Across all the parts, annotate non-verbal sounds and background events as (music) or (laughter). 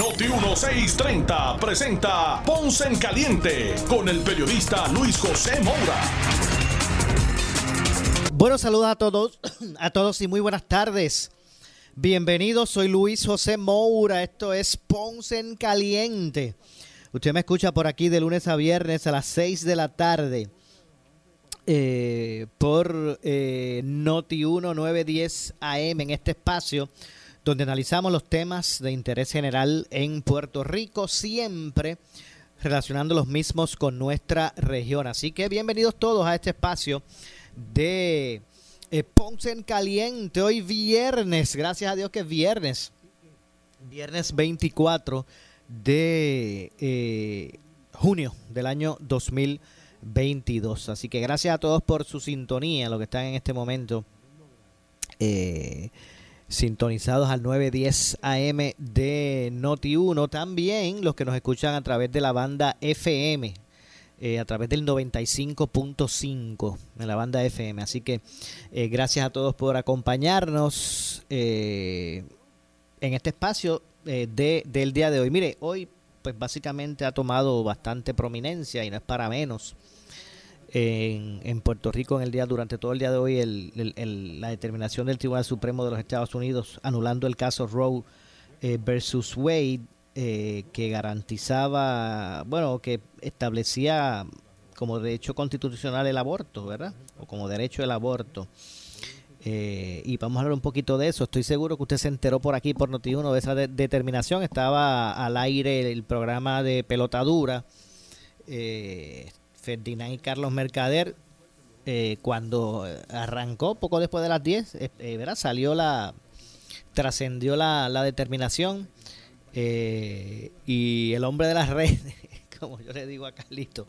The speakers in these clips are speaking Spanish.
Noti 1630 presenta Ponce en Caliente con el periodista Luis José Moura. Bueno, saludos a todos, (clears throat) a todos y muy buenas tardes. Bienvenidos, soy Luis José Moura, esto es Ponce en Caliente. Usted me escucha por aquí de lunes a viernes a las 6 de la tarde eh, por eh, Noti 1 910 AM en este espacio donde analizamos los temas de interés general en Puerto Rico, siempre relacionando los mismos con nuestra región. Así que bienvenidos todos a este espacio de eh, Ponce en Caliente. Hoy viernes, gracias a Dios que es viernes, viernes 24 de eh, junio del año 2022. Así que gracias a todos por su sintonía, los que están en este momento eh, sintonizados al 910 AM de Noti 1. También los que nos escuchan a través de la banda FM. Eh, a través del 95.5 en la banda FM. Así que gracias a todos por acompañarnos en este espacio eh, de, del día de hoy. Mire, hoy pues básicamente ha tomado bastante prominencia y no es para menos en, en Puerto Rico en el día durante todo el día de hoy el, la determinación del Tribunal Supremo de los Estados Unidos anulando el caso Roe eh, versus Wade eh, que garantizaba, bueno, que establecía como derecho constitucional el aborto, ¿verdad? O como derecho el aborto. Eh, y vamos a hablar un poquito de eso. Estoy seguro que usted se enteró por aquí, por Noti1, de esa determinación. Estaba al aire el programa de Pelotadura. Eh, Ferdinand y Carlos Mercader, eh, cuando arrancó, poco después de las 10, eh, ¿verdad? salió la. trascendió la, la determinación. y el hombre de las redes, (laughs) como yo le digo a Carlito,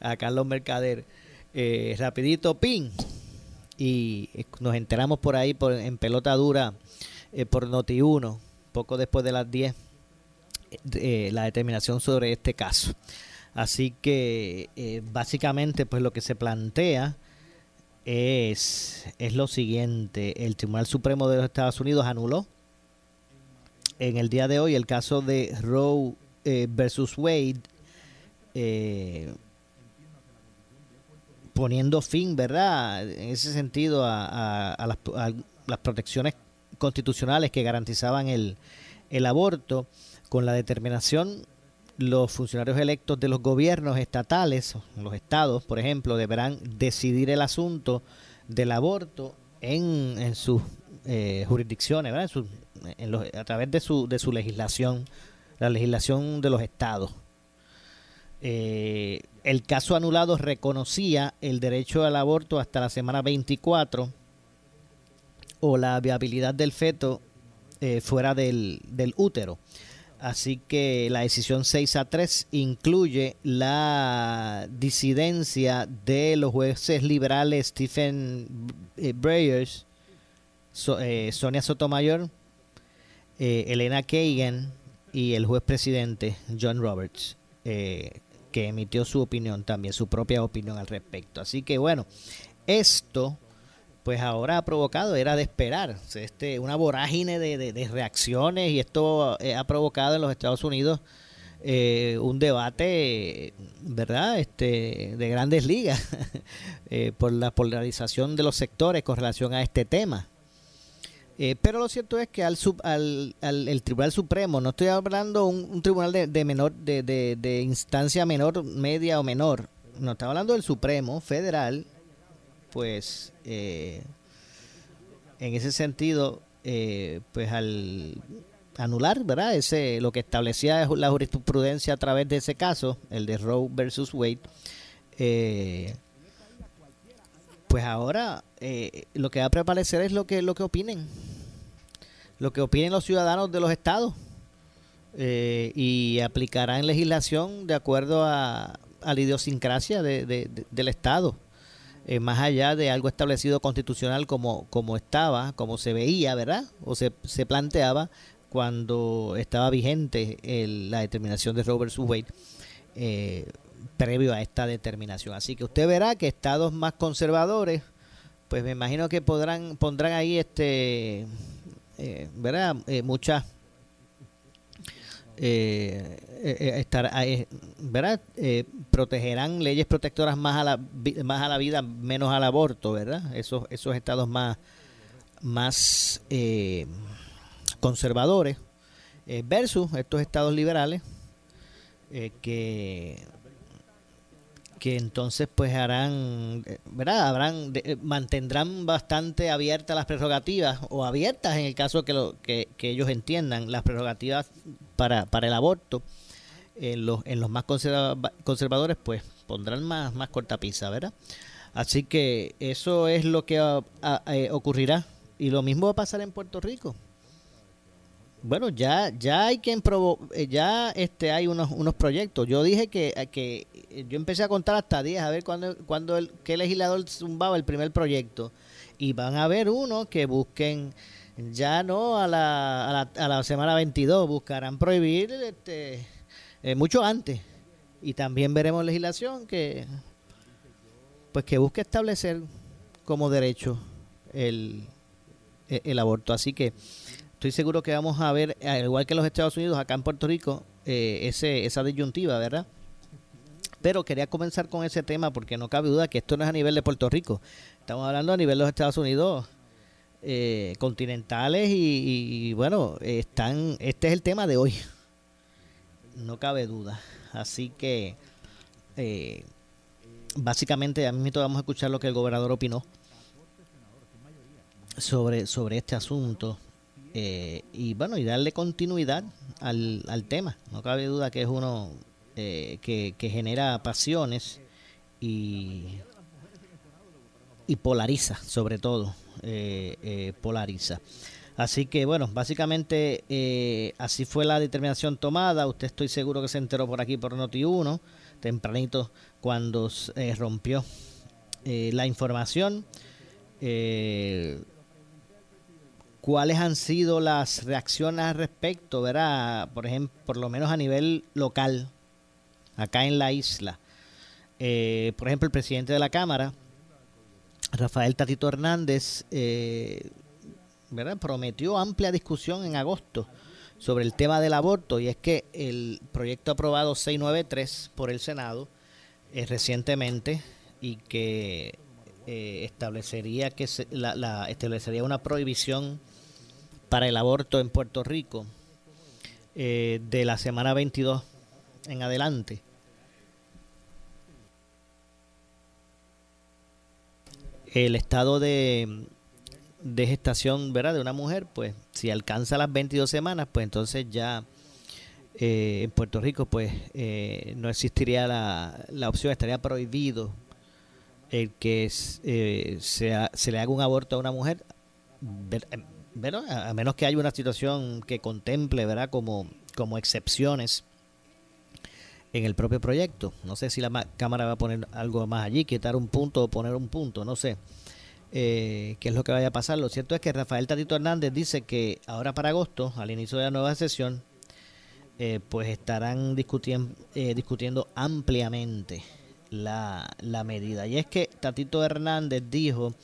a Carlos Mercader, rapidito, pin y nos enteramos por ahí por, en pelota dura eh, por Noti1, poco después de las 10, eh, la determinación sobre este caso. Así que eh, básicamente pues lo que se plantea es, es lo siguiente, el Tribunal Supremo de los Estados Unidos anuló en el día de hoy el caso de Roe versus Wade poniendo fin, ¿verdad? En ese sentido a, las, protecciones constitucionales que garantizaban el, el aborto, con la determinación los funcionarios electos de los gobiernos estatales, los estados, por ejemplo, deberán decidir el asunto del aborto en, sus eh, jurisdicciones. En a través de su, de su legislación, la legislación de los estados. Eh, el caso anulado reconocía el derecho al aborto hasta la semana 24 o la viabilidad del feto eh, fuera del, útero. Así que la decisión 6 a 3 incluye la disidencia de los jueces liberales Stephen eh, Breyers, eh, Sonia Sotomayor, Elena Kagan y el juez presidente John Roberts que emitió su opinión también, su propia opinión al respecto. Así que bueno, esto pues ahora ha provocado, era de esperar, este, una vorágine de, reacciones y esto eh, ha provocado en los Estados Unidos eh, un debate, ¿verdad?, este, de grandes ligas (laughs) eh, por la polarización de los sectores con relación a este tema. Eh, pero lo cierto es que al, al, el Tribunal Supremo, no estoy hablando un, un tribunal de, menor, de, de, instancia menor, media o menor, no, estaba hablando del Supremo Federal, pues eh, en ese sentido, eh, pues al anular, ¿verdad? Ese, lo que establecía la jurisprudencia a través de ese caso, el de Roe versus Wade, pues ahora eh, lo que va a prevalecer es lo que, lo que opinen, lo que opinen los ciudadanos de los estados eh, y aplicarán legislación de acuerdo a, a la idiosincrasia del Estado. Eh, más allá de algo establecido constitucional como, como estaba, como se veía, ¿verdad? O se, se planteaba cuando estaba vigente la determinación de Robert Wade eh, previo a esta determinación. Así que usted verá que estados más conservadores, pues me imagino que podrán pondrán ahí este, eh, ¿verdad? Eh, muchas eh, eh, eh estar, ¿verdad? protegerán leyes protectoras más a la más a la vida, menos al aborto, ¿verdad? Esos esos estados más más conservadores versus estos estados liberales que que entonces pues harán, ¿verdad? Habrán, mantendrán bastante abiertas las prerrogativas o abiertas en el caso que, lo, que, ellos entiendan las prerrogativas para, para el aborto. En los, en los más conservadores pues pondrán más, más cortapisa, ¿verdad? Así que eso es lo que eh, ocurrirá y lo mismo va a pasar en Puerto Rico. Bueno, ya ya hay quien provo eh, ya este hay unos unos proyectos. Yo dije que, eh, que eh, yo empecé a contar hasta 10 a ver cuándo cuando el qué legislador zumbaba el primer proyecto y van a haber uno que busquen ya no a la, a la, a la semana 22 buscarán prohibir este mucho antes y también veremos legislación que pues que busque establecer como derecho el, el aborto. Así que estoy seguro que vamos a ver, al igual que los Estados Unidos, acá en Puerto Rico, eh, ese, esa disyuntiva, ¿verdad? Pero quería comenzar con ese tema porque no cabe duda que esto no es a nivel de Puerto Rico. Estamos hablando a nivel de los Estados Unidos eh, continentales y, bueno, están este es el tema de hoy. No cabe duda. Así que eh, básicamente a mí vamos a escuchar lo que el gobernador opinó sobre, sobre este asunto eh, y bueno, y darle continuidad al, al tema. No cabe duda que es uno eh, que, genera pasiones y, y polariza, sobre todo, eh, polariza. Así que bueno, básicamente así fue la determinación tomada. Usted estoy seguro que se enteró por aquí por Noti1, tempranito cuando rompió la información. Eh, cuáles han sido las reacciones al respecto, ¿verdad? Por ejemplo, por lo menos a nivel local, acá en la isla. Eh, por ejemplo, el presidente de la Cámara, Rafael Tatito Hernández, eh, ¿verdad? prometió amplia discusión en agosto sobre el tema del aborto y es que el proyecto aprobado 693 por el Senado eh, recientemente y que establecería que la, establecería una prohibición para el aborto en Puerto Rico eh, de la semana 22 en adelante. El estado de, gestación ¿verdad? de una mujer, pues si alcanza las 22 semanas, pues entonces ya eh, en Puerto Rico pues eh, no existiría la, la, opción, estaría prohibido el que se, se le haga un aborto a una mujer bueno, a menos que haya una situación que contemple, ¿verdad? Como, como excepciones en el propio proyecto. No sé si la Cámara va a poner algo más allí, quitar un punto o poner un punto, no sé eh, qué es lo que vaya a pasar. Lo cierto es que Rafael Tatito Hernández dice que ahora para agosto, al inicio de la nueva sesión, eh, pues estarán discutiendo, eh, discutiendo ampliamente la, la medida. Y es que Tatito Hernández dijo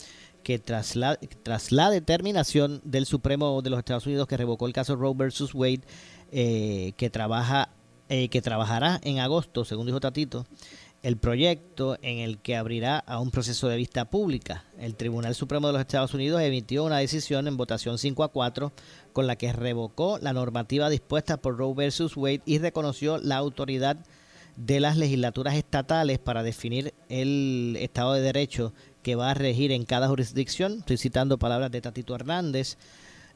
que tras la, tras la determinación del Supremo de los Estados Unidos que revocó el caso Roe versus Wade, eh, que trabaja eh, que trabajará en agosto, según dijo Tatito, el proyecto en el que abrirá a un proceso de vista pública. El Tribunal Supremo de los Estados Unidos emitió una decisión en votación 5 a 4 con la que revocó la normativa dispuesta por Roe versus Wade y reconoció la autoridad de las legislaturas estatales para definir el Estado de Derecho que va a regir en cada jurisdicción. Estoy citando palabras de Tatito Hernández.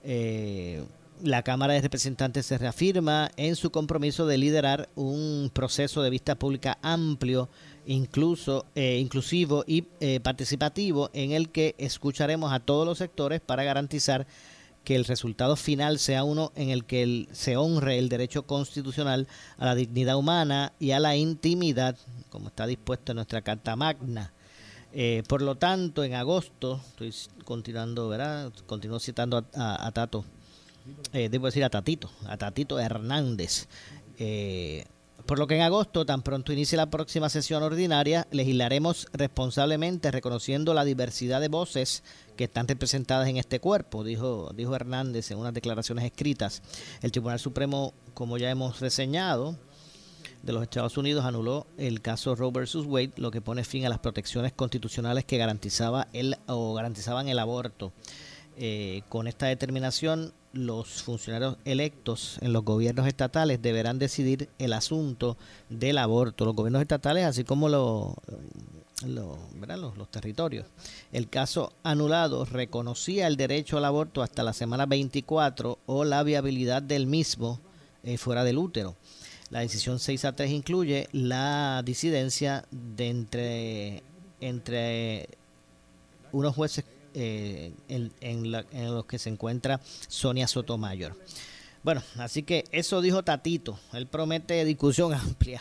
Eh, la Cámara de Representantes se reafirma en su compromiso de liderar un proceso de vista pública amplio, incluso eh, inclusivo y eh, participativo, en el que escucharemos a todos los sectores para garantizar que el resultado final sea uno en el que se honre el derecho constitucional a la dignidad humana y a la intimidad como está dispuesto en nuestra Carta Magna. Eh, por lo tanto, en agosto, estoy continuando, ¿verdad? Continúo citando a, Tato, eh, debo decir a Tatito, a Tatito Hernández. Eh, por lo que en agosto, tan pronto inicie la próxima sesión ordinaria, legislaremos responsablemente reconociendo la diversidad de voces que están representadas en este cuerpo, dijo, dijo Hernández en unas declaraciones escritas. El Tribunal Supremo, como ya hemos reseñado, de los Estados Unidos anuló el caso Roe versus Wade, lo que pone fin a las protecciones constitucionales que garantizaba el o garantizaban el aborto. Eh, con esta determinación, los funcionarios electos en los gobiernos estatales deberán decidir el asunto del aborto. Los gobiernos estatales, así como los, los, territorios. El caso anulado reconocía el derecho al aborto hasta la semana 24 o la viabilidad del mismo eh, fuera del útero. La decisión 6 a 3 incluye la disidencia de entre, entre unos jueces eh, en, los que se encuentra Sonia Sotomayor. Bueno, así que eso dijo Tatito. Él promete discusión (laughs) amplia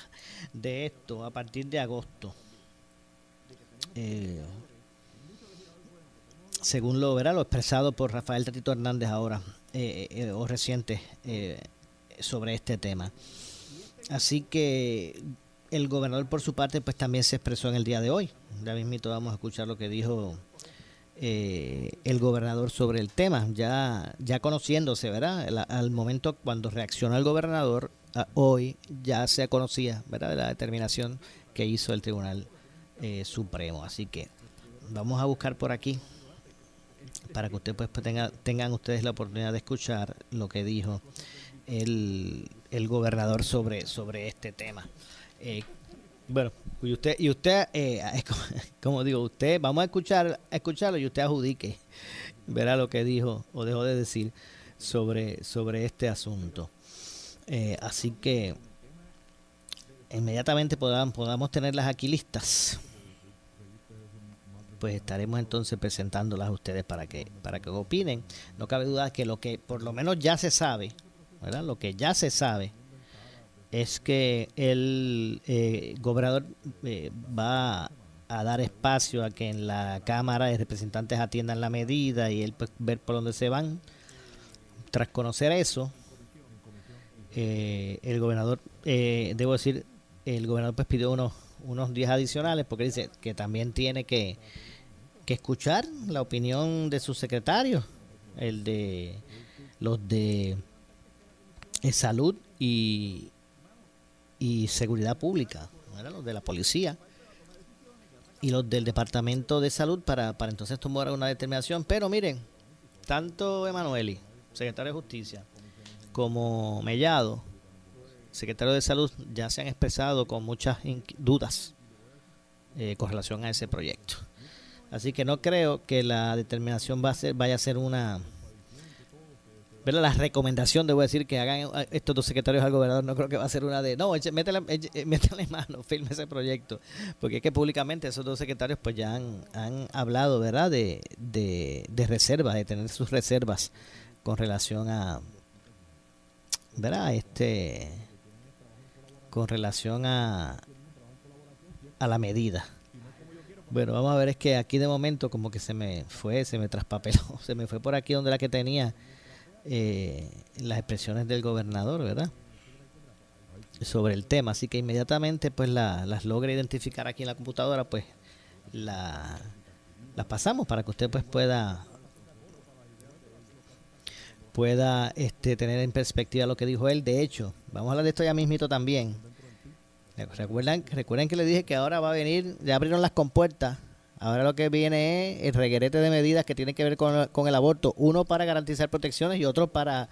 de esto a partir de agosto. Eh, según lo verá lo expresado por Rafael Tatito Hernández ahora eh, o reciente sobre este tema. Así que el gobernador por su parte pues también se expresó en el día de hoy. Ya mismito vamos a escuchar lo que dijo eh, el gobernador sobre el tema, ya, ya conociéndose, ¿verdad? al momento cuando reacciona el gobernador, hoy ya se conocía, ¿verdad? La determinación que hizo el Tribunal eh, Supremo. Así que vamos a buscar por aquí para que usted pues tenga, tengan ustedes la oportunidad de escuchar lo que dijo el, el gobernador sobre, sobre este tema. Eh, bueno, y usted, y usted eh, (laughs) como, digo, usted, vamos a escuchar, escucharlo y usted adjudique, verá lo que dijo o dejó de decir sobre, sobre este asunto. Eh, así que inmediatamente podamos, podamos tenerlas aquí listas pues estaremos entonces presentándolas a ustedes para que para que opinen. No cabe duda que lo que por lo menos ya se sabe lo que ya se sabe es que el eh, gobernador eh, va a dar espacio a que en la Cámara de Representantes atiendan la medida y él pues, ver por dónde se van. Tras conocer eso, eh, el gobernador, debo decir, el gobernador pues pidió unos, unos días adicionales porque dice que también tiene que, que escuchar la opinión de sus secretarios, el de los de salud y, y seguridad pública, los de la policía y los del Departamento de Salud para, para entonces tomar una determinación. Pero miren, tanto Emanueli, secretario de Justicia, como Mellado, secretario de Salud, ya se han expresado con muchas dudas eh, con relación a ese proyecto. Así que no creo que la determinación va a ser, vaya a ser una la recomendación, debo decir, que hagan eh, estos dos secretarios al gobernador, no creo que va a ser una de, no, métele, eh, (laughs) mano, firme ese proyecto. Porque es que públicamente esos dos secretarios pues ya han, han hablado, ¿verdad?, de, de, de reservas, de tener sus reservas con relación a, ¿verdad?, este, con relación a, a la medida. Bueno, vamos a ver, es que aquí de momento como que se me fue, se me traspapeló, (laughs) se me fue por aquí donde la que tenía eh, las expresiones del gobernador, ¿verdad? Sobre el tema. Así que inmediatamente pues las logra identificar aquí en la computadora, pues la, las pasamos para que usted pues pueda pueda este, tener en perspectiva lo que dijo él. De hecho, vamos a hablar de esto ya mismito también. Recuerdan, recuerden que le dije que ahora va a venir, ya abrieron las compuertas Ahora lo que viene es el reguerete de medidas que tienen que ver con, el aborto. Uno para garantizar protecciones y otro para,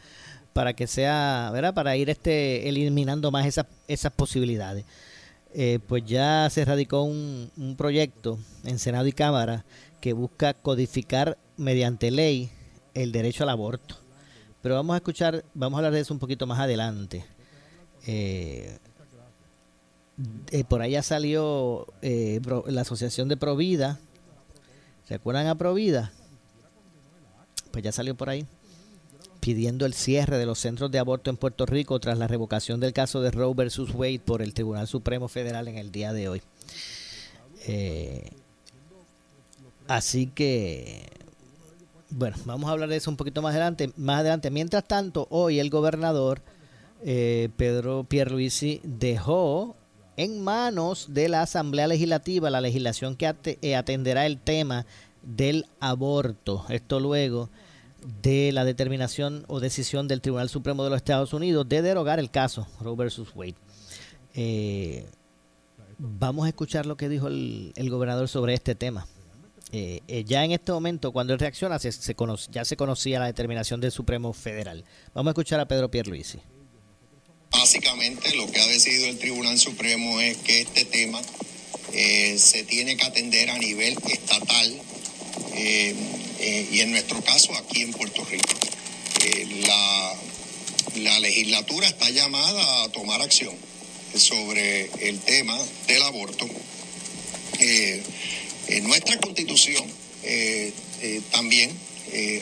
para que sea, ¿verdad? Para ir este eliminando más esas, esas posibilidades. Eh, pues ya se radicó un, proyecto en Senado y Cámara que busca codificar mediante ley el derecho al aborto. Pero vamos a escuchar, vamos a hablar de eso un poquito más adelante. Eh, eh, por allá salió eh, la Asociación de Provida. ¿Se acuerdan a Provida? Pues ya salió por ahí. pidiendo el cierre de los centros de aborto en Puerto Rico tras la revocación del caso de Roe versus Wade por el Tribunal Supremo Federal en el día de hoy. Eh, así que, bueno, vamos a hablar de eso un poquito más adelante. Más adelante, mientras tanto, hoy el gobernador eh, Pedro Pierluisi dejó en manos de la Asamblea Legislativa la legislación que eh, atenderá el tema del aborto. Esto luego de la determinación o decisión del Tribunal Supremo de los Estados Unidos de derogar el caso Roe versus Wade. Eh, vamos a escuchar lo que dijo el, gobernador sobre este tema. Eh, ya en este momento, cuando él reacciona, se, ya se conocía la determinación del Supremo Federal. Vamos a escuchar a Pedro Pierluisi. Básicamente lo que ha decidido el Tribunal Supremo es que este tema se tiene que atender a nivel estatal eh, eh, y en nuestro caso aquí en Puerto Rico. Eh, la, la legislatura está llamada a tomar acción sobre el tema del aborto. nuestra constitución también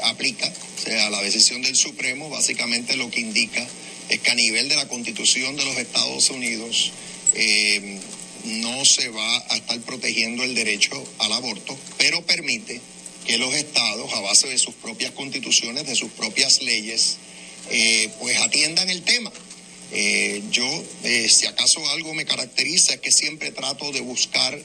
aplica, o sea, la decisión del Supremo básicamente lo que indica que a nivel de la constitución de los Estados Unidos no se va a estar protegiendo el derecho al aborto, pero permite que los estados, a base de sus propias constituciones, de sus propias leyes, eh, pues atiendan el tema. Eh, yo, eh, si acaso algo me caracteriza, es que siempre trato de buscar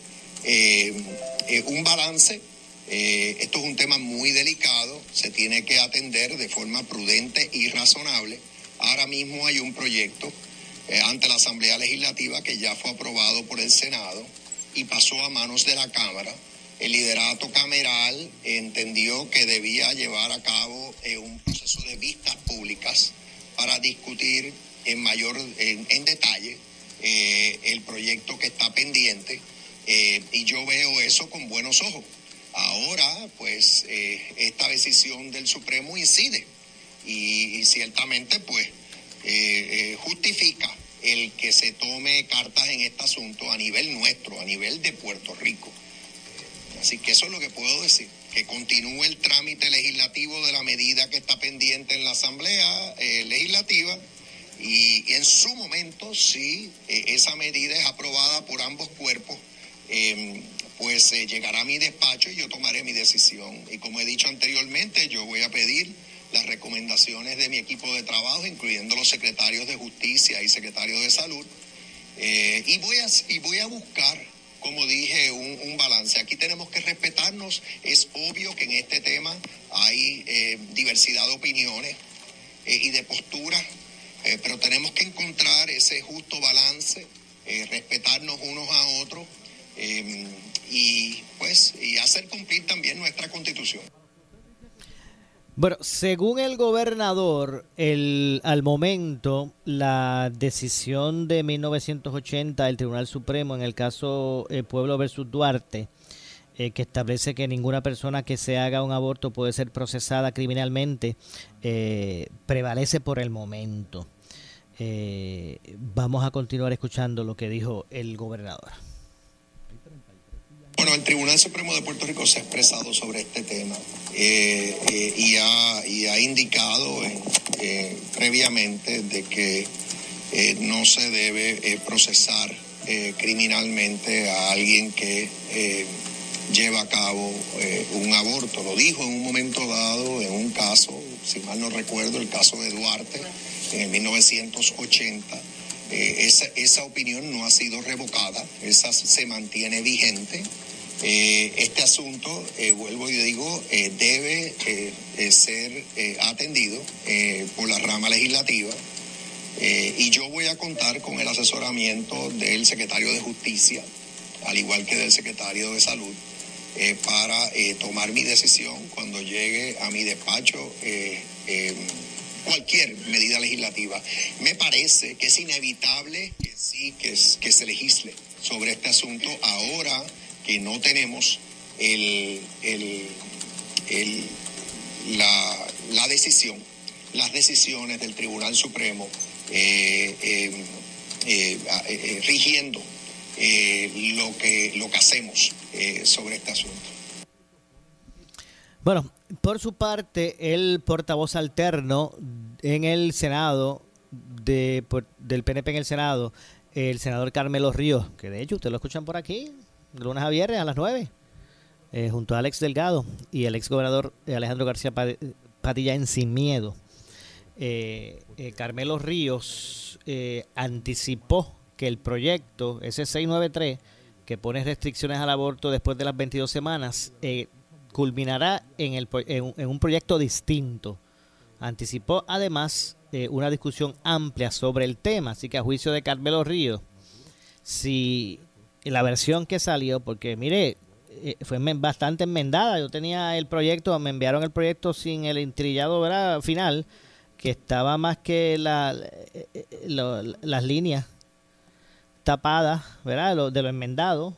un balance. esto es un tema muy delicado, se tiene que atender de forma prudente y razonable. Ahora mismo hay un proyecto ante la Asamblea Legislativa que ya fue aprobado por el Senado y pasó a manos de la Cámara el liderato cameral entendió que debía llevar a cabo eh, un proceso de vistas públicas para discutir en mayor en, detalle eh, el proyecto que está pendiente eh, y yo veo eso con buenos ojos. Ahora, pues, esta decisión del Supremo incide y, ciertamente, pues, justifica el que se tome cartas en este asunto a nivel nuestro, a nivel de Puerto Rico. Así que eso es lo que puedo decir, que continúe el trámite legislativo de la medida que está pendiente en la Asamblea eh, Legislativa y, en su momento, si eh, esa medida es aprobada por ambos cuerpos, em, pues eh, llegará a mi despacho y yo tomaré mi decisión. Y como he dicho anteriormente, yo voy a pedir las recomendaciones de mi equipo de trabajo, incluyendo los secretarios de Justicia y secretarios de Salud, y, voy a, y voy a buscar como dije, un, balance. Aquí tenemos que respetarnos. Es obvio que en este tema hay eh, diversidad de opiniones eh, y de posturas, eh, pero tenemos que encontrar ese justo balance, respetarnos unos a otros y pues y hacer cumplir también nuestra constitución. Bueno, según el gobernador, el, al momento la decisión de 1980 del Tribunal Supremo en el caso eh, Pueblo versus Duarte, eh, que establece que ninguna persona que se haga un aborto puede ser procesada criminalmente, eh, prevalece por el momento. vamos a continuar escuchando lo que dijo el gobernador. Bueno, el Tribunal Supremo de Puerto Rico se ha expresado sobre este tema eh, eh, y, ha, indicado eh, previamente de que no se debe procesar criminalmente a alguien que lleva a cabo un aborto. Lo dijo en un momento dado, en un caso, si mal no recuerdo, el caso de Duarte, en 1980. esa, esa opinión no ha sido revocada, esa se mantiene vigente eh, este asunto, eh, vuelvo y digo, eh, debe ser atendido por la rama legislativa y yo voy a contar con el asesoramiento del secretario de Justicia, al igual que del secretario de Salud, para tomar mi decisión cuando llegue a mi despacho cualquier medida legislativa. Me parece que es inevitable que sí, que, que se legisle sobre este asunto ahora que no tenemos el, la, decisión, las decisiones del Tribunal Supremo eh, eh, eh, rigiendo lo, que, lo que hacemos sobre este asunto. Bueno, Por su parte, el portavoz alterno en el Senado, de, del PNP en el Senado, el senador Carmelo Ríos, que de hecho ustedes lo escuchan por aquí, lunes a viernes a las 9, eh, junto a Alex Delgado y el ex gobernador Alejandro García Padilla en Sin Miedo. Eh, eh, Carmelo Ríos anticipó que el proyecto, ese 693, que pone restricciones al aborto después de las 22 semanas, culminará en, el, en, un proyecto distinto. Anticipó además una discusión amplia sobre el tema, así que a juicio de Carmelo Ríos, si la versión que salió, porque mire, eh, fue bastante enmendada. Yo tenía el proyecto, me enviaron el proyecto sin el intrillado ¿verdad? final, que estaba más que la, eh, eh, las líneas tapadas, ¿verdad? de lo enmendado,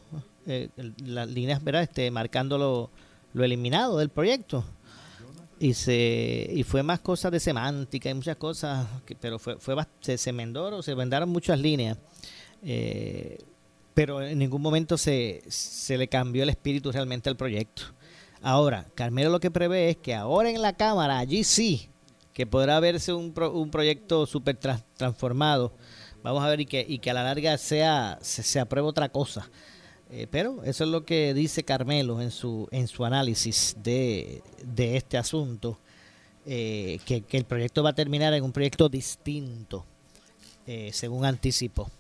las líneas, ¿verdad? Este, marcando lo, lo eliminado del proyecto. Y, se, y fue más cosas de semántica y muchas cosas, pero fue, fue se, se se vendaron muchas líneas. Pero en ningún momento se, se le cambió el espíritu realmente al proyecto. Ahora, Carmelo lo que prevé es que ahora en la Cámara, allí sí, que podrá verse un, un proyecto súper transformado. Vamos a ver y que, y que a la larga sea se, apruebe otra cosa. Eh, pero eso es lo que dice Carmelo en su, en su análisis de, de este asunto, eh, que, que, el proyecto va a terminar en un proyecto distinto, eh, según anticipó.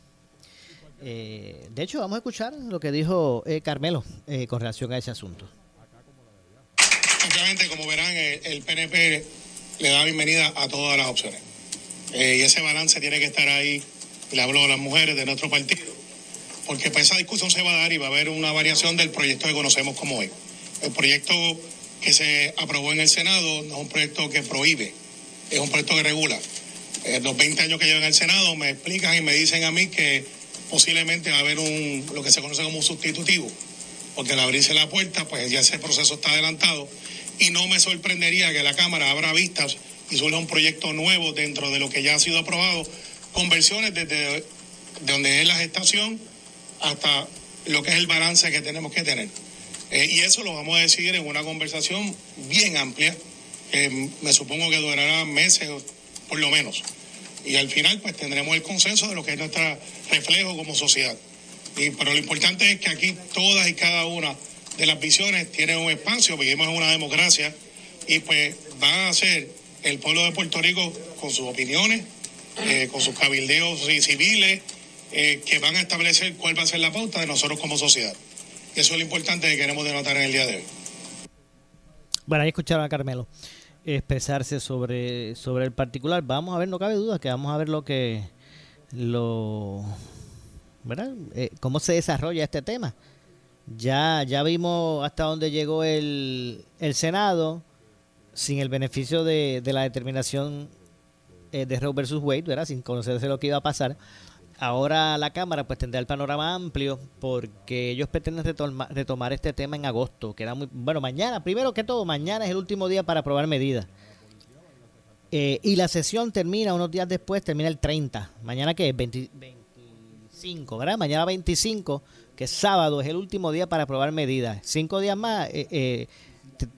Eh, de hecho, vamos a escuchar lo que dijo eh, Carmelo eh, con relación a ese asunto. Obviamente, como verán, el PNP le da bienvenida a todas las opciones. y ese balance tiene que estar ahí. Le hablo a las mujeres de nuestro partido, porque pues esa discusión se va a dar y va a haber una variación del proyecto que conocemos como hoy. El proyecto que se aprobó en el Senado no es un proyecto que prohíbe, es un proyecto que regula. los 20 años que llevo en el Senado me explican y me dicen a mí que posiblemente va a haber un, lo que se conoce como un sustitutivo, porque al abrirse la puerta, pues ya ese proceso está adelantado. Y no me sorprendería que la Cámara abra vistas y surja un proyecto nuevo dentro de lo que ya ha sido aprobado, con versiones desde donde es la gestación hasta lo que es el balance que tenemos que tener. Eh, y eso lo vamos a decidir en una conversación bien amplia, que me supongo que durará meses por lo menos y al final pues tendremos el consenso de lo que es nuestro reflejo como sociedad. Y, pero lo importante es que aquí todas y cada una de las visiones tienen un espacio, vivimos en una democracia y pues van a ser el pueblo de Puerto Rico con sus opiniones, eh, con sus cabildeos civiles, eh, que van a establecer cuál va a ser la pauta de nosotros como sociedad. Eso es lo importante que queremos denotar en el día de hoy. Bueno, ahí escucharon a Carmelo expresarse sobre, sobre el particular. Vamos a ver, no cabe duda que vamos a ver lo que lo ¿verdad? Eh, cómo se desarrolla este tema. Ya, ya vimos hasta dónde llegó el, el Senado sin el beneficio de, de la determinación eh, de Roe versus Wade, ¿verdad? sin conocerse lo que iba a pasar. Ahora la Cámara pues tendrá el panorama amplio porque ellos pretenden retomar, este tema en agosto, que era muy bueno mañana, primero que todo, mañana es el último día para aprobar medidas. Eh, y la sesión termina unos días después, termina el 30. Mañana que es 25, ¿verdad? Mañana 25, que es sábado, es el último día para aprobar medidas. Cinco días más eh, eh,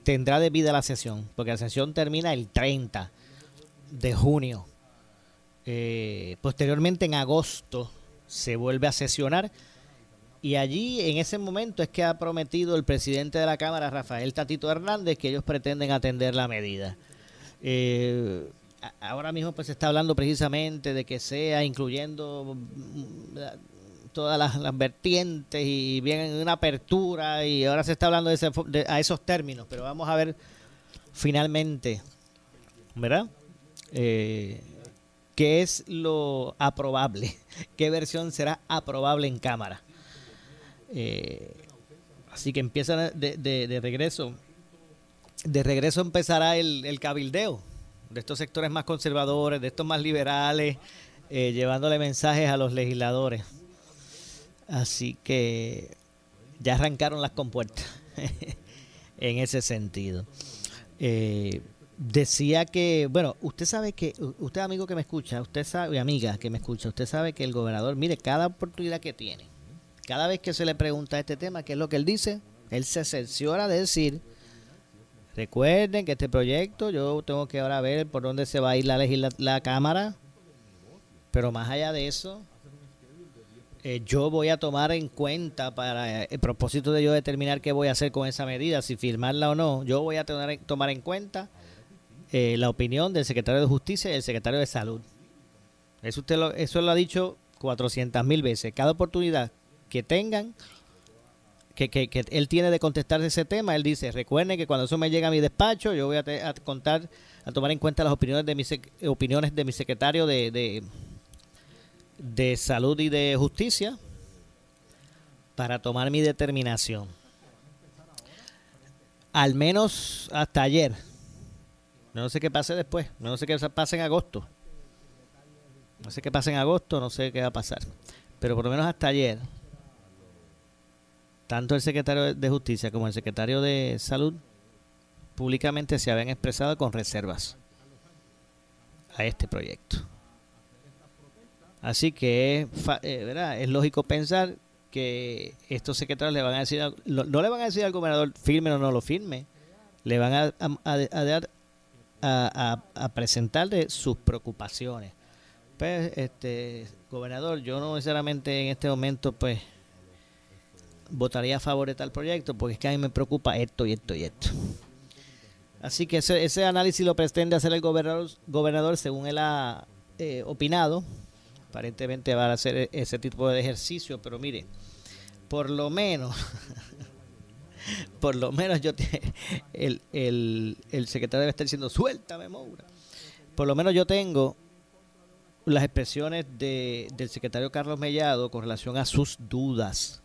tendrá de vida la sesión, porque la sesión termina el 30 de junio. Eh, posteriormente, en agosto, se vuelve a sesionar. Y allí, en ese momento, es que ha prometido el presidente de la Cámara, Rafael Tatito Hernández, que ellos pretenden atender la medida. Eh, ahora mismo pues se está hablando precisamente de que sea incluyendo mm, todas las, vertientes y bien una apertura y ahora se está hablando de, a esos términos, pero vamos a ver finalmente, ¿verdad? Eh, qué es lo aprobable, (laughs) qué versión será aprobable en cámara. Eh, así que empieza de, regreso. De regreso empezará el, cabildeo de estos sectores más conservadores, de estos más liberales, eh, llevándole mensajes a los legisladores. Así que ya arrancaron las compuertas (laughs) en ese sentido. Eh, decía que, bueno, usted sabe que, usted amigo que me escucha, usted sabe, amiga que me escucha, usted sabe que el gobernador, mire, cada oportunidad que tiene, cada vez que se le pregunta este tema, ¿qué es lo que él dice? Él se cerciora de decir recuerden que este proyecto yo tengo que ahora ver por dónde se va a ir la, la Cámara, pero más allá de eso, eh, yo voy a tomar en cuenta para el propósito de yo determinar qué voy a hacer con esa medida, si firmarla o no, yo voy a tener, tomar en cuenta eh, la opinión del secretario de Justicia y el secretario de Salud. Eso, usted lo, eso lo ha dicho 400 mil veces. Cada oportunidad que tengan, que, que, él tiene de contestar ese tema, él dice, recuerden que cuando eso me llega a mi despacho, yo voy a, contar, a tomar en cuenta las opiniones de mi, opiniones de mi secretario de de Salud y de Justicia para tomar mi determinación. Al menos hasta ayer. No sé qué pase después. No sé qué pase en agosto. No sé qué pase en agosto, no sé qué va a pasar. Pero por lo menos hasta ayer, tanto el secretario de Justicia como el secretario de Salud públicamente se habían expresado con reservas a este proyecto. Así que es, eh, es lógico pensar que estos secretarios le van a decir, no, le van a decir al gobernador firme o no lo firme, le van a, dar a, presentarle sus preocupaciones. Pues, este, gobernador, yo no necesariamente en este momento, pues, votaría a favor de tal proyecto, porque es que a mí me preocupa esto y esto y esto. Así que ese, ese análisis lo pretende hacer el gobernador, gobernador según él ha eh, opinado aparentemente va a hacer e-, ese tipo de ejercicio, pero mire, por lo menos, (laughs) (laughs) por lo menos yo, el, el, el secretario debe estar diciendo, suéltame, Moura. Por lo menos yo tengo las expresiones de, del secretario Carlos Mellado con relación a sus dudas.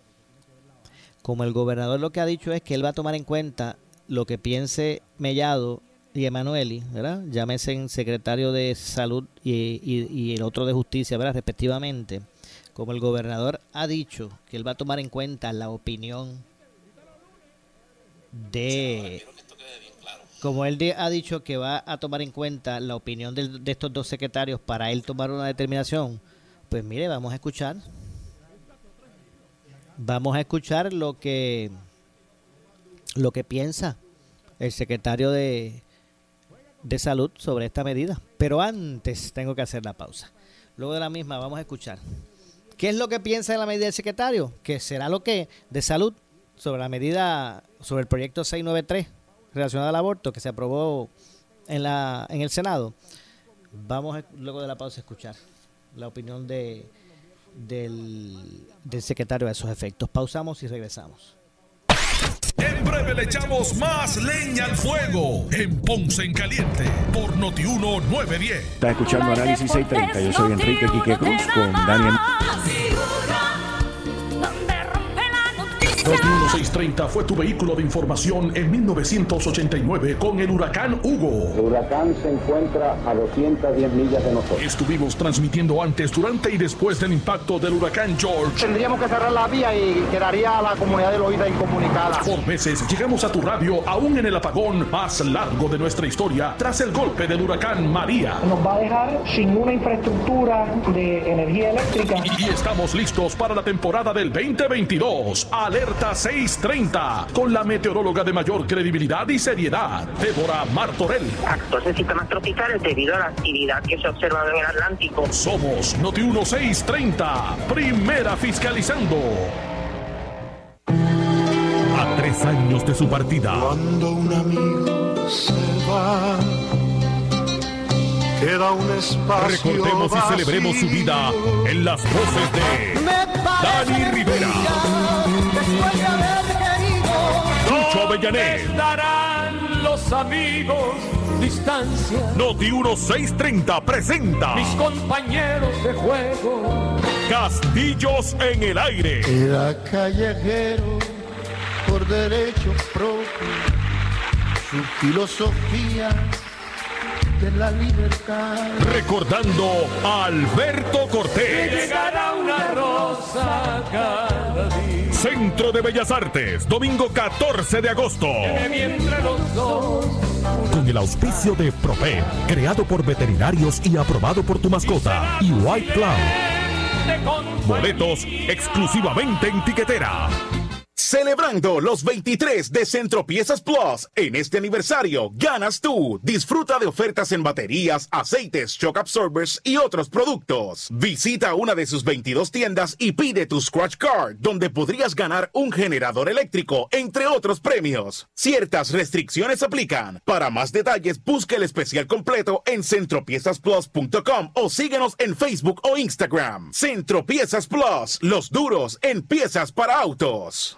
Como el gobernador lo que ha dicho es que él va a tomar en cuenta lo que piense Mellado y Emanueli, ¿verdad? Llámese en secretario de Salud y, el otro de Justicia, ¿verdad? Respectivamente. Como el gobernador ha dicho que él va a tomar en cuenta la opinión de... Como él ha dicho que va a tomar en cuenta la opinión de, de estos dos secretarios para él tomar una determinación, pues mire, vamos a escuchar. Vamos a escuchar lo que lo que piensa el secretario de, de salud sobre esta medida. Pero antes tengo que hacer la pausa. Luego de la misma vamos a escuchar. ¿Qué es lo que piensa de la medida del secretario? Que será lo que de salud sobre la medida, sobre el proyecto 693 relacionado al aborto que se aprobó en, la, en el Senado. Vamos luego de la pausa a escuchar la opinión de, del, del secretario a esos efectos. Pausamos y regresamos. En breve le echamos más leña al fuego en Ponce en Caliente por Noti1 910. Está escuchando Análisis 630. Yo soy Enrique Quique Cruz con Daniel. 630 fue tu vehículo de información en 1989 con el huracán Hugo. El huracán se encuentra a 210 millas de nosotros. Estuvimos transmitiendo antes, durante y después del impacto del huracán George. Tendríamos que cerrar la vía y quedaría la comunidad de Loída incomunicada. Por meses llegamos a tu radio aún en el apagón más largo de nuestra historia tras el golpe del huracán María. Nos va a dejar sin una infraestructura de energía eléctrica. Y, y estamos listos para la temporada del 2022. Alerta 630 con la meteoróloga de mayor credibilidad y seriedad, Débora Martorell. Actos de sistemas tropicales debido a la actividad que se ha observado en el Atlántico. Somos Noti 1630, primera fiscalizando. A tres años de su partida. Cuando un amigo se va. Queda un espacio Recordemos y celebremos su vida en las voces de Dani Rivera. Chucho Avellanés. Estarán los amigos, distancia. Noti 1630 presenta. Mis compañeros de juego. Castillos en el aire. Era callejero por derecho propio. Su filosofía de la libertad. Recordando a Alberto Cortés. llegará una rosa cada día. Centro de Bellas Artes, domingo 14 de agosto. Con el auspicio de Prope, creado por veterinarios y aprobado por tu mascota. Y White Cloud. Boletos exclusivamente en tiquetera. Celebrando los 23 de Centro Piezas Plus, en este aniversario ganas tú. Disfruta de ofertas en baterías, aceites, shock absorbers y otros productos. Visita una de sus 22 tiendas y pide tu Scratch Card, donde podrías ganar un generador eléctrico, entre otros premios. Ciertas restricciones aplican. Para más detalles, busque el especial completo en centropiezasplus.com o síguenos en Facebook o Instagram. Centro Piezas Plus, los duros en piezas para autos.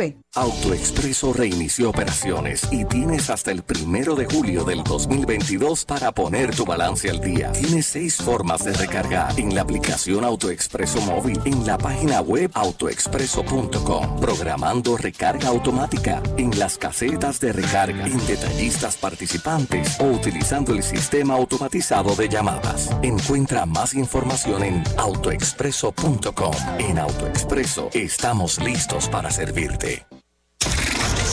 AutoExpreso reinició operaciones y tienes hasta el primero de julio del 2022 para poner tu balance al día. Tienes seis formas de recargar en la aplicación AutoExpreso móvil, en la página web autoexpreso.com, programando recarga automática, en las casetas de recarga, en detallistas participantes o utilizando el sistema automatizado de llamadas. Encuentra más información en autoexpreso.com. En AutoExpreso estamos listos para servirte.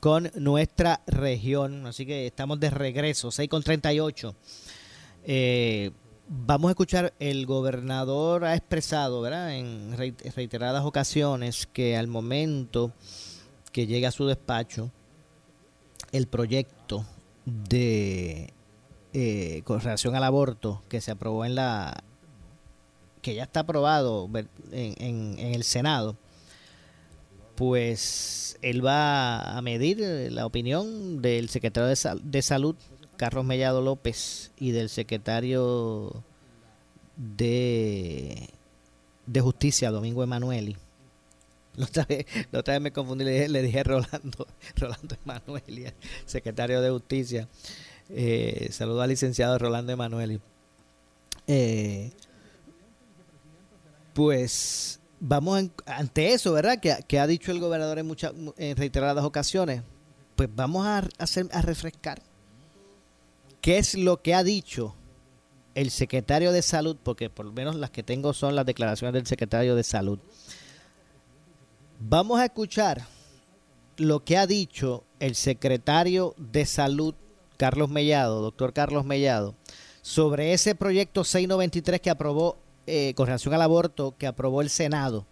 con nuestra región. Así que estamos de regreso, 6 con 38. Eh, vamos a escuchar, el gobernador ha expresado, ¿verdad? En reiteradas ocasiones que al momento que llegue a su despacho el proyecto de eh, con relación al aborto que se aprobó en la que ya está aprobado en, el Senado pues él va a medir la opinión del secretario de, Sal de Salud, Carlos Mellado López, y del secretario de, de Justicia, Domingo Emanueli. La otra, vez, otra vez me confundí, le dije, le dije Rolando, (laughs) Rolando Emanueli, secretario de Justicia. Eh, saludo al licenciado Rolando Emanueli. Eh, pues vamos en, ante eso, ¿verdad? Que, que, ha dicho el gobernador en, muchas, en reiteradas ocasiones. Pues vamos a, hacer, a refrescar qué es lo que ha dicho el secretario de salud, porque por lo menos las que tengo son las declaraciones del secretario de salud. Vamos a escuchar lo que ha dicho el secretario de Salud, Carlos Mellado, doctor Carlos Mellado, sobre ese proyecto 693 que aprobó eh, con relación al aborto que aprobó el Senado.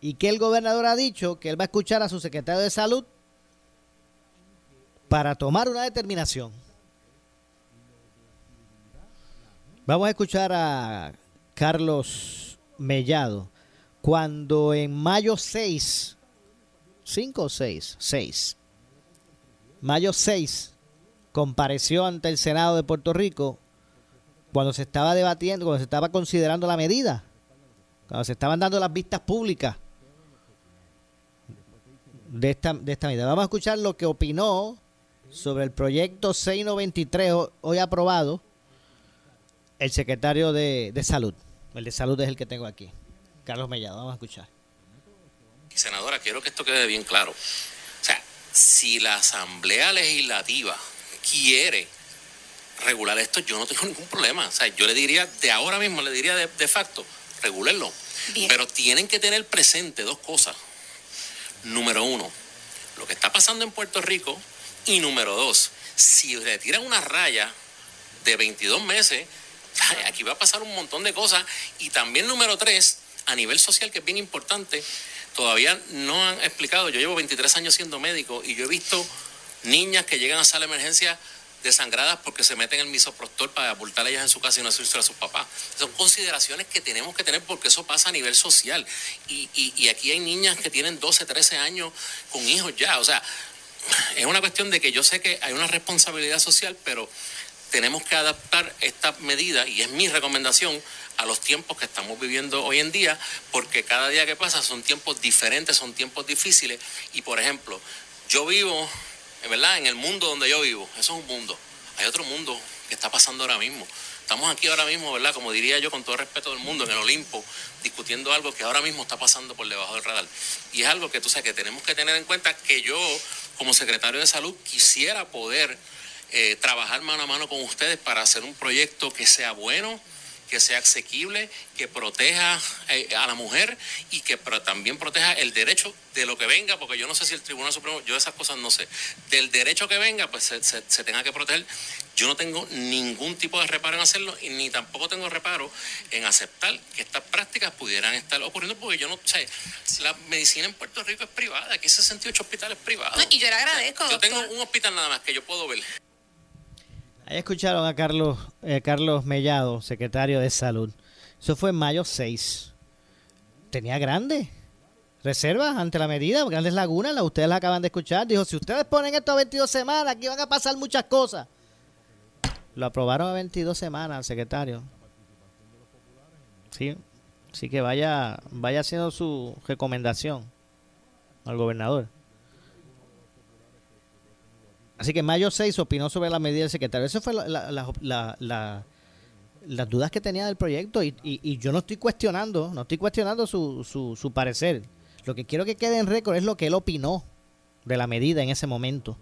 Y que el gobernador ha dicho que él va a escuchar a su secretario de Salud para tomar una determinación. Vamos a escuchar a Carlos Mellado. Cuando en mayo 6, 5 o 6, 6, mayo 6, compareció ante el Senado de Puerto Rico cuando se estaba debatiendo, cuando se estaba considerando la medida, cuando se estaban dando las vistas públicas de esta, de esta medida. Vamos a escuchar lo que opinó sobre el proyecto 693 hoy aprobado el secretario de, de Salud. El de Salud es el que tengo aquí. Carlos Mellado, vamos a escuchar. Senadora, quiero que esto quede bien claro. O sea, si la Asamblea Legislativa quiere regular esto, yo no tengo (laughs) ningún problema. O sea, yo le diría, de ahora mismo, le diría de, de facto, regularlo. Pero tienen que tener presente dos cosas. Número uno, lo que está pasando en Puerto Rico. Y número dos, si retiran una raya de 22 meses, (laughs) aquí va a pasar un montón de cosas. Y también número tres, a nivel social, que es bien importante, todavía no han explicado. Yo llevo 23 años siendo médico y yo he visto niñas que llegan a sala de emergencia desangradas porque se meten el misoprostol para abortar a ellas en su casa y no decirlo a sus papás. Son consideraciones que tenemos que tener porque eso pasa a nivel social. Y, y, y, aquí hay niñas que tienen 12, 13 años con hijos ya. O sea, es una cuestión de que yo sé que hay una responsabilidad social, pero tenemos que adaptar esta medida, y es mi recomendación, a los tiempos que estamos viviendo hoy en día, porque cada día que pasa son tiempos diferentes, son tiempos difíciles. Y por ejemplo, yo vivo ¿verdad? En el mundo donde yo vivo, eso es un mundo. Hay otro mundo que está pasando ahora mismo. Estamos aquí ahora mismo, ¿verdad? Como diría yo, con todo el respeto del mundo, en el Olimpo, discutiendo algo que ahora mismo está pasando por debajo del radar. Y es algo que tú sabes que tenemos que tener en cuenta que yo, como secretario de salud, quisiera poder eh, trabajar mano a mano con ustedes para hacer un proyecto que sea bueno, que sea asequible, que proteja eh, a la mujer y que también proteja el derecho de lo que venga, porque yo no sé si el Tribunal Supremo, yo esas cosas no sé, del derecho que venga, pues se, se, tenga que proteger. Yo no tengo ningún tipo de reparo en hacerlo y ni tampoco tengo reparo en aceptar que estas prácticas pudieran estar ocurriendo, porque yo no sé, la medicina en Puerto Rico es privada, aquí hay 68 hospitales privados. y yo le agradezco. Yo tengo un hospital nada más que yo puedo ver. Ahí escucharon a Carlos, eh, Carlos Mellado, secretario de Salud. Eso fue en mayo 6. Tenía grandes reservas ante la medida, grandes lagunas, la, ustedes la acaban de escuchar. Dijo, si ustedes ponen esto a 22 semanas, aquí van a pasar muchas cosas. Lo aprobaron a 22 semanas, secretario. Sí, sí que vaya, vaya haciendo su recomendación al gobernador. Así que mayo 6 opinó sobre la medida del secretario. Esa fue la, la, las dudas que tenía del proyecto y, y, yo no estoy cuestionando, no estoy cuestionando su, su, su parecer. Lo que quiero que quede en récord es lo que él opinó de la medida en ese momento.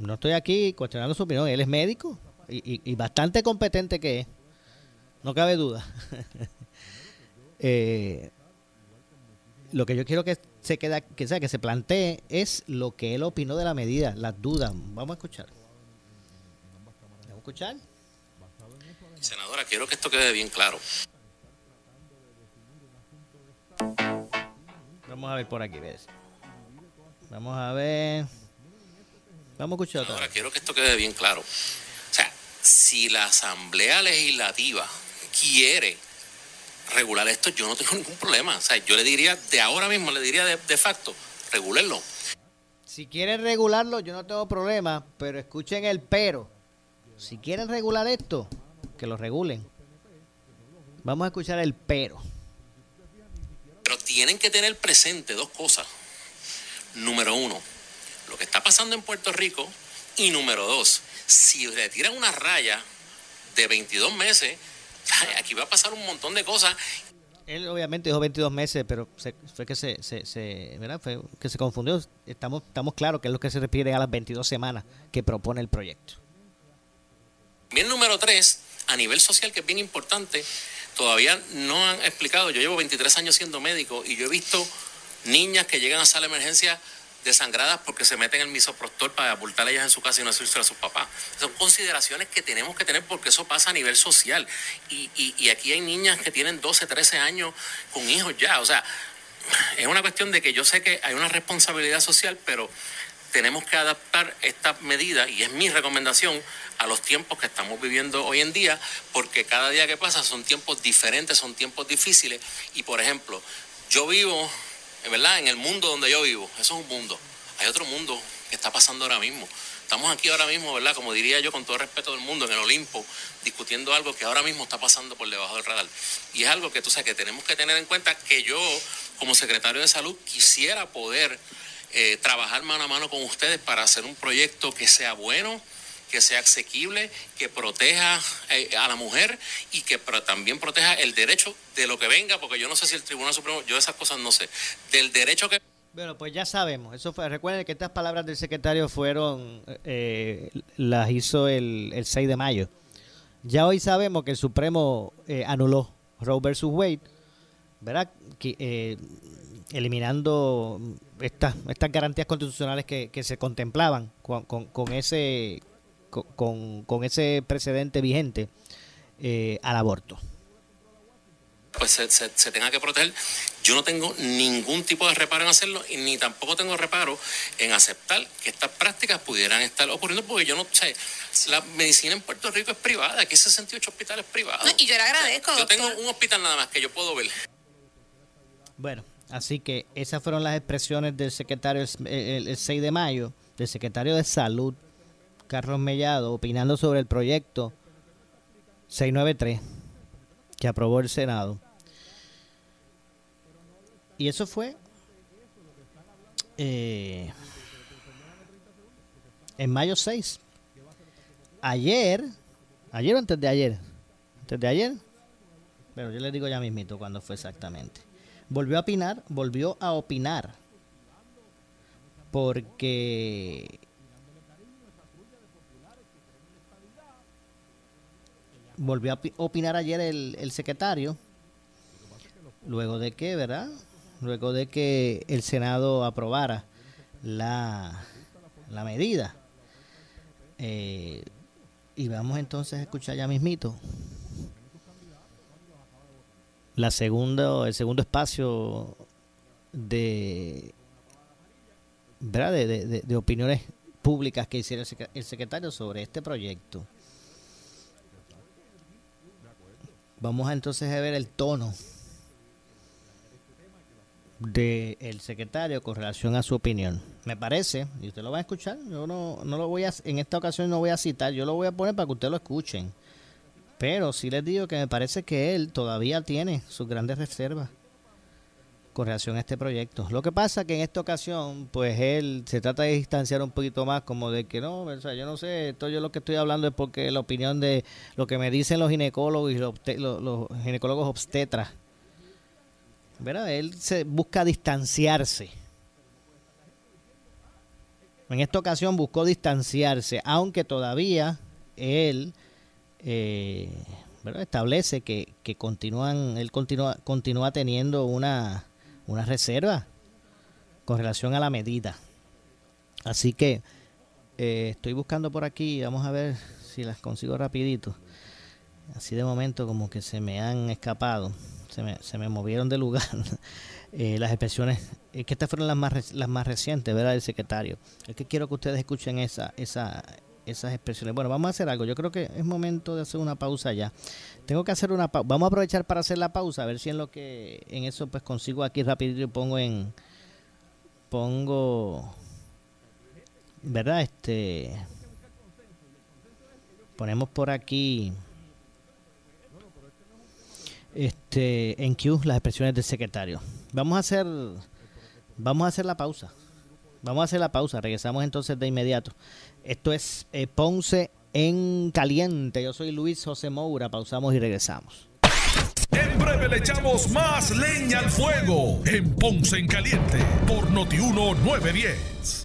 No estoy aquí cuestionando su opinión. Él es médico y, y bastante competente que es. No cabe duda. (laughs) eh, lo que yo quiero que se queda, que sea que se plantee es lo que él opinó de la medida, las dudas. Vamos a escuchar. ¿Vamos a escuchar? Senadora, quiero que esto quede bien claro. Vamos a ver por aquí, ¿ves? Vamos a ver. Vamos a escuchar. Senadora, quiero que esto quede bien claro. O sea, si la Asamblea Legislativa quiere regular esto, yo no tengo (laughs) ningún problema. O sea, yo le diría, de ahora mismo, le diría de, de facto, regularlo. Si quieren regularlo, yo no tengo problema, pero escuchen el pero. Si quieren regular esto, que lo regulen. Vamos a escuchar el pero. Pero tienen que tener presente dos cosas. Número uno, lo que está pasando en Puerto Rico. Y número dos, si retiran una raya de 22 meses, aquí va a pasar un montón de cosas. Él obviamente dijo 22 meses, pero fue que se, se, ¿verdad? Fue que se confundió. Estamos, estamos claros que es lo que se refiere a las 22 semanas que propone el proyecto. Bien, número tres, a nivel social, que es bien importante, todavía no han explicado. Yo llevo 23 años siendo médico y yo he visto niñas que llegan a sala de emergencia desangradas porque se meten el misoprostol para aportar ellas en su casa y no decirse a sus papás. Son consideraciones que tenemos que tener porque eso pasa a nivel social. Y, y, y aquí hay niñas que tienen 12, 13 años con hijos ya. O sea, es una cuestión de que yo sé que hay una responsabilidad social, pero tenemos que adaptar esta medida, y es mi recomendación, a los tiempos que estamos viviendo hoy en día, porque cada día que pasa son tiempos diferentes, son tiempos difíciles. Y por ejemplo, yo vivo ¿verdad? En el mundo donde yo vivo, eso es un mundo. Hay otro mundo que está pasando ahora mismo. Estamos aquí ahora mismo, ¿verdad? Como diría yo, con todo respeto del mundo, en el Olimpo, discutiendo algo que ahora mismo está pasando por debajo del radar. Y es algo que tú sabes que tenemos que tener en cuenta que yo, como secretario de salud, quisiera poder eh, trabajar mano a mano con ustedes para hacer un proyecto que sea bueno, que sea asequible, que proteja eh, a la mujer y que también proteja el derecho de lo que venga, porque yo no sé si el Tribunal Supremo, yo esas cosas no sé, del derecho que... Bueno, pues ya sabemos, eso fue, recuerden que estas palabras del secretario fueron, eh, las hizo el, el, 6 de mayo. Ya hoy sabemos que el Supremo eh, anuló Roe versus Wade, ¿verdad? Eliminando estas, estas garantías constitucionales que, se contemplaban con, con, con ese con, con ese precedente vigente eh, al aborto pues se, se, tenga que proteger. Yo no tengo ningún tipo de reparo en hacerlo y ni tampoco tengo reparo en aceptar que estas prácticas pudieran estar ocurriendo porque yo no sé, la medicina en Puerto Rico es privada, aquí hay 68 hospitales privados. y yo le agradezco. yo tengo un hospital nada más que yo puedo ver. Bueno, así que esas fueron las expresiones del secretario el, el 6 de mayo, del secretario de Salud Carlos Mellado opinando sobre el proyecto 693 que aprobó el Senado. Y eso fue eh, en mayo 6. Ayer, ayer o antes de ayer, antes de ayer, pero yo le digo ya mismito cuándo fue exactamente. Volvió a opinar, volvió a opinar, porque volvió a opinar ayer el, secretario, luego de que, ¿verdad? Luego de que el Senado aprobara la, la medida. Eh, y vamos entonces a escuchar ya mismito la segunda, el segundo espacio de, ¿verdad? De, de opiniones públicas que hiciera el secretario sobre este proyecto. Vamos a entonces a ver el tono del secretario con relación a su opinión. Me parece, y usted lo va a escuchar, yo no, no lo voy a, en esta ocasión no voy a citar, yo lo voy a poner para que ustedes lo escuchen. Pero sí les digo que me parece que él todavía tiene sus grandes reservas con relación a este proyecto. Lo que pasa que en esta ocasión, pues él se trata de distanciar un poquito más, como de que no, o sea, yo no sé, esto yo lo que estoy hablando es porque la opinión de lo que me dicen los ginecólogos y los, ginecólogos obstetras, ¿verdad? Él se busca distanciarse. En esta ocasión buscó distanciarse, aunque todavía él eh, establece que, que continúan, él continúa, continúa teniendo una una reserva con relación a la medida. Así que eh, estoy buscando por aquí, vamos a ver si las consigo rapidito. Así de momento como que se me han escapado, se me, se me movieron de lugar (laughs) eh, las expresiones, es que estas fueron las más, las más recientes, ¿verdad? Del secretario. Es que quiero que ustedes escuchen esa, esa, esas expresiones. Bueno, vamos a hacer algo. Yo creo que es momento de hacer una pausa ya. Tengo que hacer una pausa. Vamos a aprovechar para hacer la pausa, a ver si en lo que en eso pues consigo aquí rapidito y pongo en pongo ¿verdad? Este ponemos por aquí este en Q las expresiones del secretario. Vamos a hacer vamos a hacer la pausa. Vamos a hacer la pausa, regresamos entonces de inmediato. Esto es eh, Ponce en Caliente. Yo soy Luis José Moura. Pausamos y regresamos. En breve le echamos más leña al fuego en Ponce en Caliente por Notiuno 910.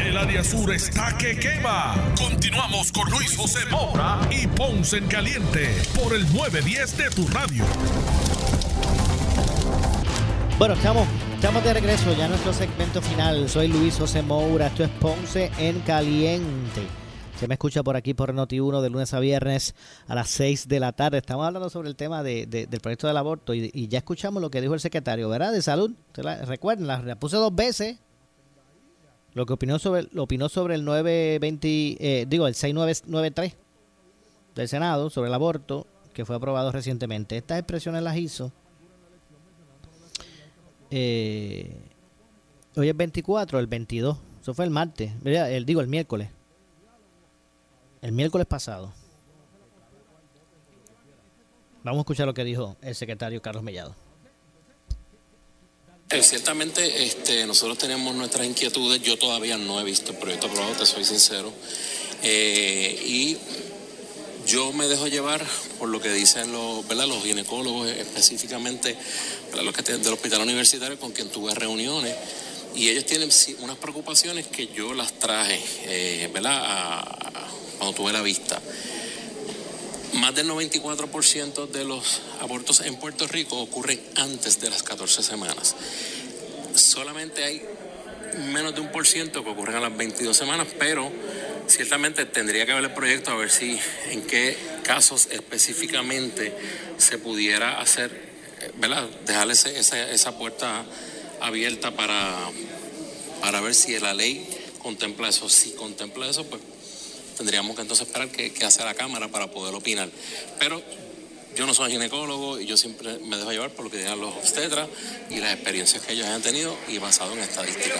El área sur está que quema. Continuamos con Luis José Moura y Ponce en Caliente por el 910 de tu radio. Bueno, estamos, estamos de regreso ya en nuestro segmento final. Soy Luis José Moura, esto es Ponce en Caliente. Se me escucha por aquí por Noti1 de lunes a viernes a las 6 de la tarde. Estamos hablando sobre el tema de, de, del proyecto del aborto y, ya escuchamos lo que dijo el secretario, ¿verdad? De salud. Recuerden, la, puse dos veces. Lo que opinó sobre, lo opinó sobre el 920, eh, digo, el 6993 del Senado sobre el aborto que fue aprobado recientemente. Estas expresiones las hizo. Eh, hoy es 24, el 22. Eso fue el martes, el, digo el miércoles. El miércoles pasado. Vamos a escuchar lo que dijo el secretario Carlos Mellado. Eh, ciertamente este, nosotros tenemos nuestras inquietudes. Yo todavía no he visto el proyecto aprobado, te soy sincero. Eh, y yo me dejo llevar por lo que dicen los, ¿verdad? los ginecólogos, específicamente los que del hospital universitario con quien tuve reuniones. Y ellos tienen unas preocupaciones que yo las traje, eh, ¿verdad? Cuando tuve la vista. Más del 94% de los abortos en Puerto Rico ocurren antes de las 14 semanas. Solamente hay menos de un por ciento que ocurren a las 22 semanas, pero ciertamente tendría que ver el proyecto a ver si en qué casos específicamente se pudiera hacer, ¿verdad? Dejarle esa, esa puerta abierta para, para ver si la ley contempla eso. Si contempla eso, pues tendríamos que entonces esperar que hace la Cámara para poder opinar. Pero yo no soy ginecólogo y yo siempre me dejo llevar por lo que digan los obstetras y las experiencias que ellos han tenido y basado en estadísticas.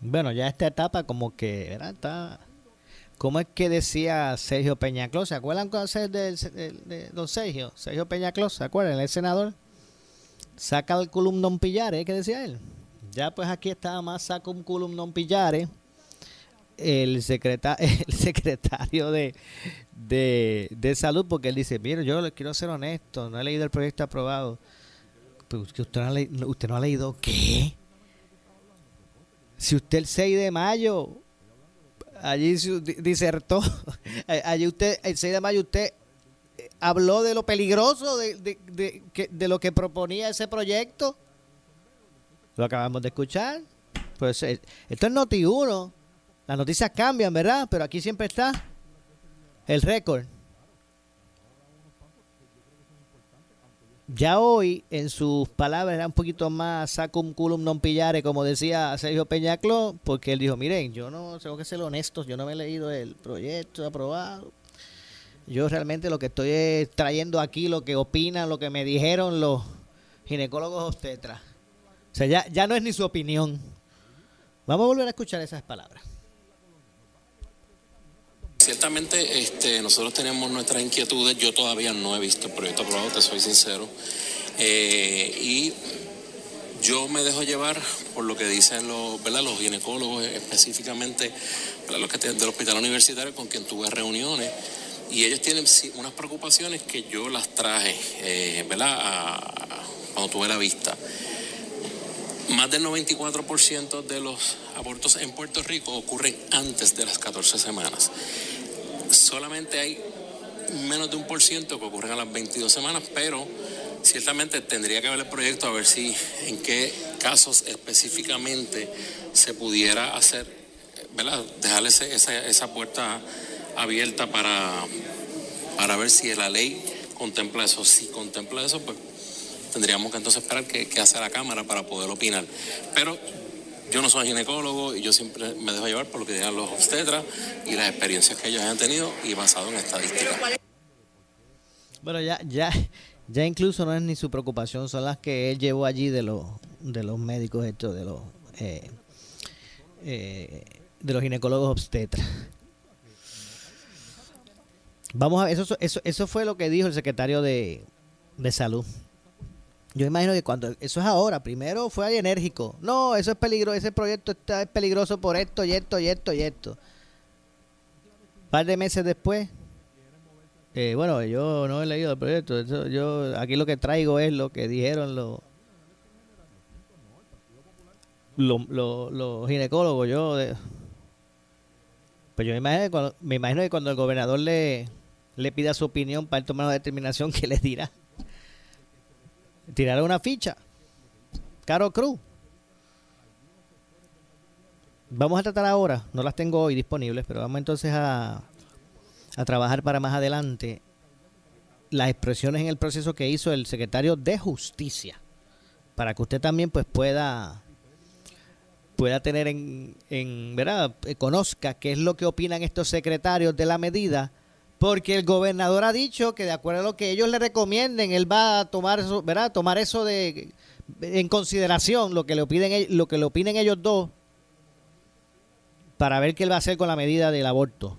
Bueno, ya esta etapa como que ¿verdad? está... ¿Cómo es que decía Sergio Peñaclós? ¿Se acuerdan de, de, de, de don Sergio? Sergio Peñaclós, ¿se acuerdan? El senador. Saca el culum non pillare, ¿qué decía él? Ya pues aquí está más saca un culum non pillare el, secreta (laughs) el secretario de, de, de, salud porque él dice, mire, yo le quiero ser honesto, no he leído el proyecto aprobado. Pero usted no ha, le usted no ha leído qué? Si usted el 6 de mayo allí disertó, (laughs) allí usted, el 6 de mayo usted habló de lo peligroso de, de, de, de lo que proponía ese proyecto. Lo acabamos de escuchar. Pues esto es Noti 1. Las noticias cambian, ¿verdad? Pero aquí siempre está el récord. Ya hoy, en sus palabras, era un poquito más sacum culum non pillare, como decía Sergio Peñacló, porque él dijo, miren, yo no tengo que ser honesto, yo no me he leído el proyecto aprobado. Yo realmente lo que estoy es trayendo aquí lo que opinan, lo que me dijeron los ginecólogos obstetras. O sea, ya, ya no es ni su opinión. Vamos a volver a escuchar esas palabras. Ciertamente este, nosotros tenemos nuestras inquietudes, yo todavía no he visto el proyecto aprobado, te soy sincero, eh, y yo me dejo llevar por lo que dicen los, ¿verdad? los ginecólogos, específicamente ¿verdad? los que del hospital universitario con quien tuve reuniones, y ellos tienen unas preocupaciones que yo las traje, eh, ¿verdad? Cuando tuve la vista. Más del 94% de los abortos en Puerto Rico ocurren antes de las 14 semanas. Solamente hay menos de un por ciento que ocurren a las 22 semanas, pero ciertamente tendría que ver el proyecto a ver si en qué casos específicamente se pudiera hacer, ¿verdad? Dejarle esa, esa puerta abierta para, para ver si la ley contempla eso. Si contempla eso, pues tendríamos que entonces esperar que hace la Cámara para poder opinar. Pero yo no soy ginecólogo y yo siempre me dejo llevar por lo que digan los obstetras y las experiencias que ellos han tenido y basado en estadísticas. Bueno, ya, ya, ya incluso no es ni su preocupación, son las que él llevó allí de los, de los médicos estos, de los eh, eh, de los ginecólogos obstetras. Vamos a eso, eso, eso fue lo que dijo el secretario de, de salud. Yo imagino que cuando eso es ahora, primero fue ahí enérgico. No, eso es peligroso, ese proyecto está es peligroso por esto y esto y esto y esto. Un par de meses después, eh, bueno, yo no he leído el proyecto. Eso, yo aquí lo que traigo es lo que dijeron los los ginecólogos. Yo pues yo me imagino, que cuando, me imagino que cuando el gobernador le, le pida su opinión para tomar una determinación, (laughs) que le dirá? Tirarle una ficha. Caro Cruz. Vamos a tratar ahora, no las tengo hoy disponibles, pero vamos entonces a, a trabajar para más adelante las expresiones en el proceso que hizo el secretario de Justicia, para que usted también pues pueda pueda tener en, en verdad eh, conozca qué es lo que opinan estos secretarios de la medida porque el gobernador ha dicho que de acuerdo a lo que ellos le recomienden él va a tomar eso, ¿verdad? tomar eso de en consideración lo que le piden lo que le opinen ellos dos para ver qué él va a hacer con la medida del aborto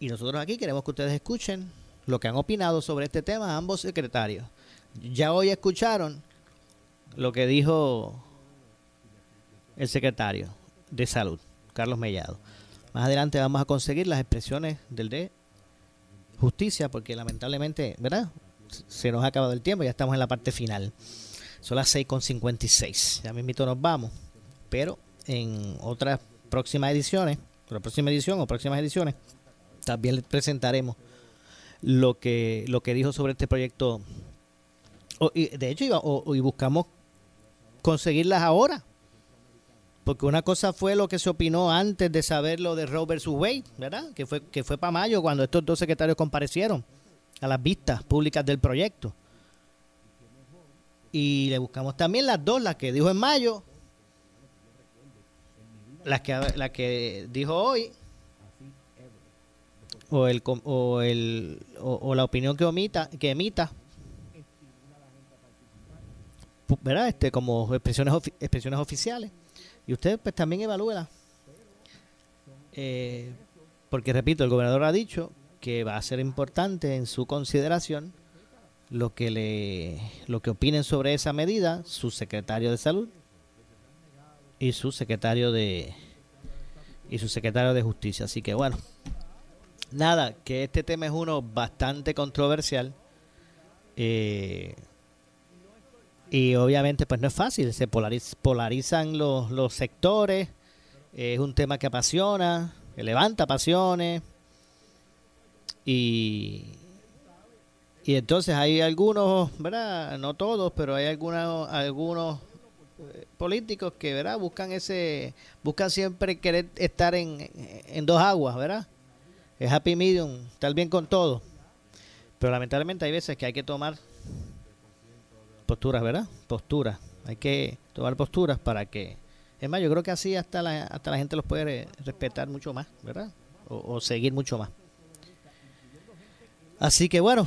y nosotros aquí queremos que ustedes escuchen lo que han opinado sobre este tema ambos secretarios. Ya hoy escucharon lo que dijo el secretario de Salud, Carlos Mellado. Más adelante vamos a conseguir las expresiones del de Justicia, porque lamentablemente, ¿verdad? Se nos ha acabado el tiempo, ya estamos en la parte final. Son las 6.56. Ya mismito nos vamos. Pero en otras próximas ediciones, la próxima edición o próximas ediciones, también les presentaremos lo que lo que dijo sobre este proyecto. y de hecho, y buscamos conseguirlas ahora. Porque una cosa fue lo que se opinó antes de saber lo de Robert Wade, ¿verdad? Que fue, que fue para mayo cuando estos dos secretarios comparecieron a las vistas públicas del proyecto. Y le buscamos también las dos, las que dijo en mayo, las que, la que dijo hoy o el o el o, la opinión que omita que emita verdad este como expresiones expresiones oficiales y usted pues también evalúela eh, porque repito el gobernador ha dicho que va a ser importante en su consideración lo que le lo que opinen sobre esa medida su secretario de salud y su secretario de y su secretario de justicia así que bueno nada, que este tema es uno bastante controversial. Eh, y obviamente pues no es fácil, se polarizan los, los sectores, es un tema que apasiona, que levanta pasiones y, y entonces hay algunos, ¿verdad? No todos, pero hay algunos, algunos eh, políticos que, ¿verdad? Buscan ese, buscan siempre querer estar en, en dos aguas, ¿verdad? es happy medium, estar bien con todo. Pero lamentablemente hay veces que hay que tomar posturas, ¿verdad? Posturas. Hay que tomar posturas para que... Es más, yo creo que así hasta la, hasta la gente los puede respetar mucho más, ¿verdad? O, seguir mucho más. Así que bueno,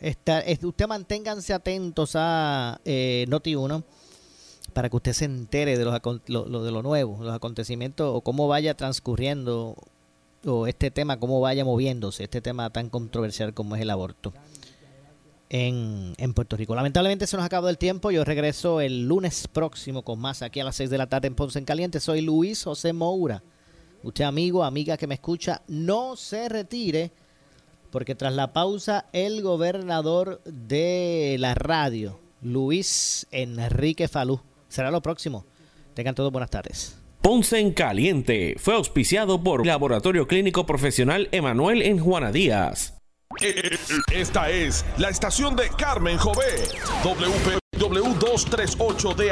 está, usted manténganse atentos a eh, Noti1 para que usted se entere de, los, lo, de lo nuevo, los acontecimientos o cómo vaya transcurriendo o este tema, cómo vaya moviéndose, este tema tan controversial como es el aborto en, en Puerto Rico. Lamentablemente se nos acabó el tiempo. Yo regreso el lunes próximo con más aquí a las 6 de la tarde en Ponce en Caliente. Soy Luis José Moura. Usted, amigo, amiga que me escucha, no se retire, porque tras la pausa, el gobernador de la radio, Luis Enrique Falú, será lo próximo. Tengan todos buenas tardes. Ponce en Caliente fue auspiciado por Laboratorio Clínico Profesional Emanuel en Juana Díaz. Esta es la estación de Carmen Jové, WPW 238D.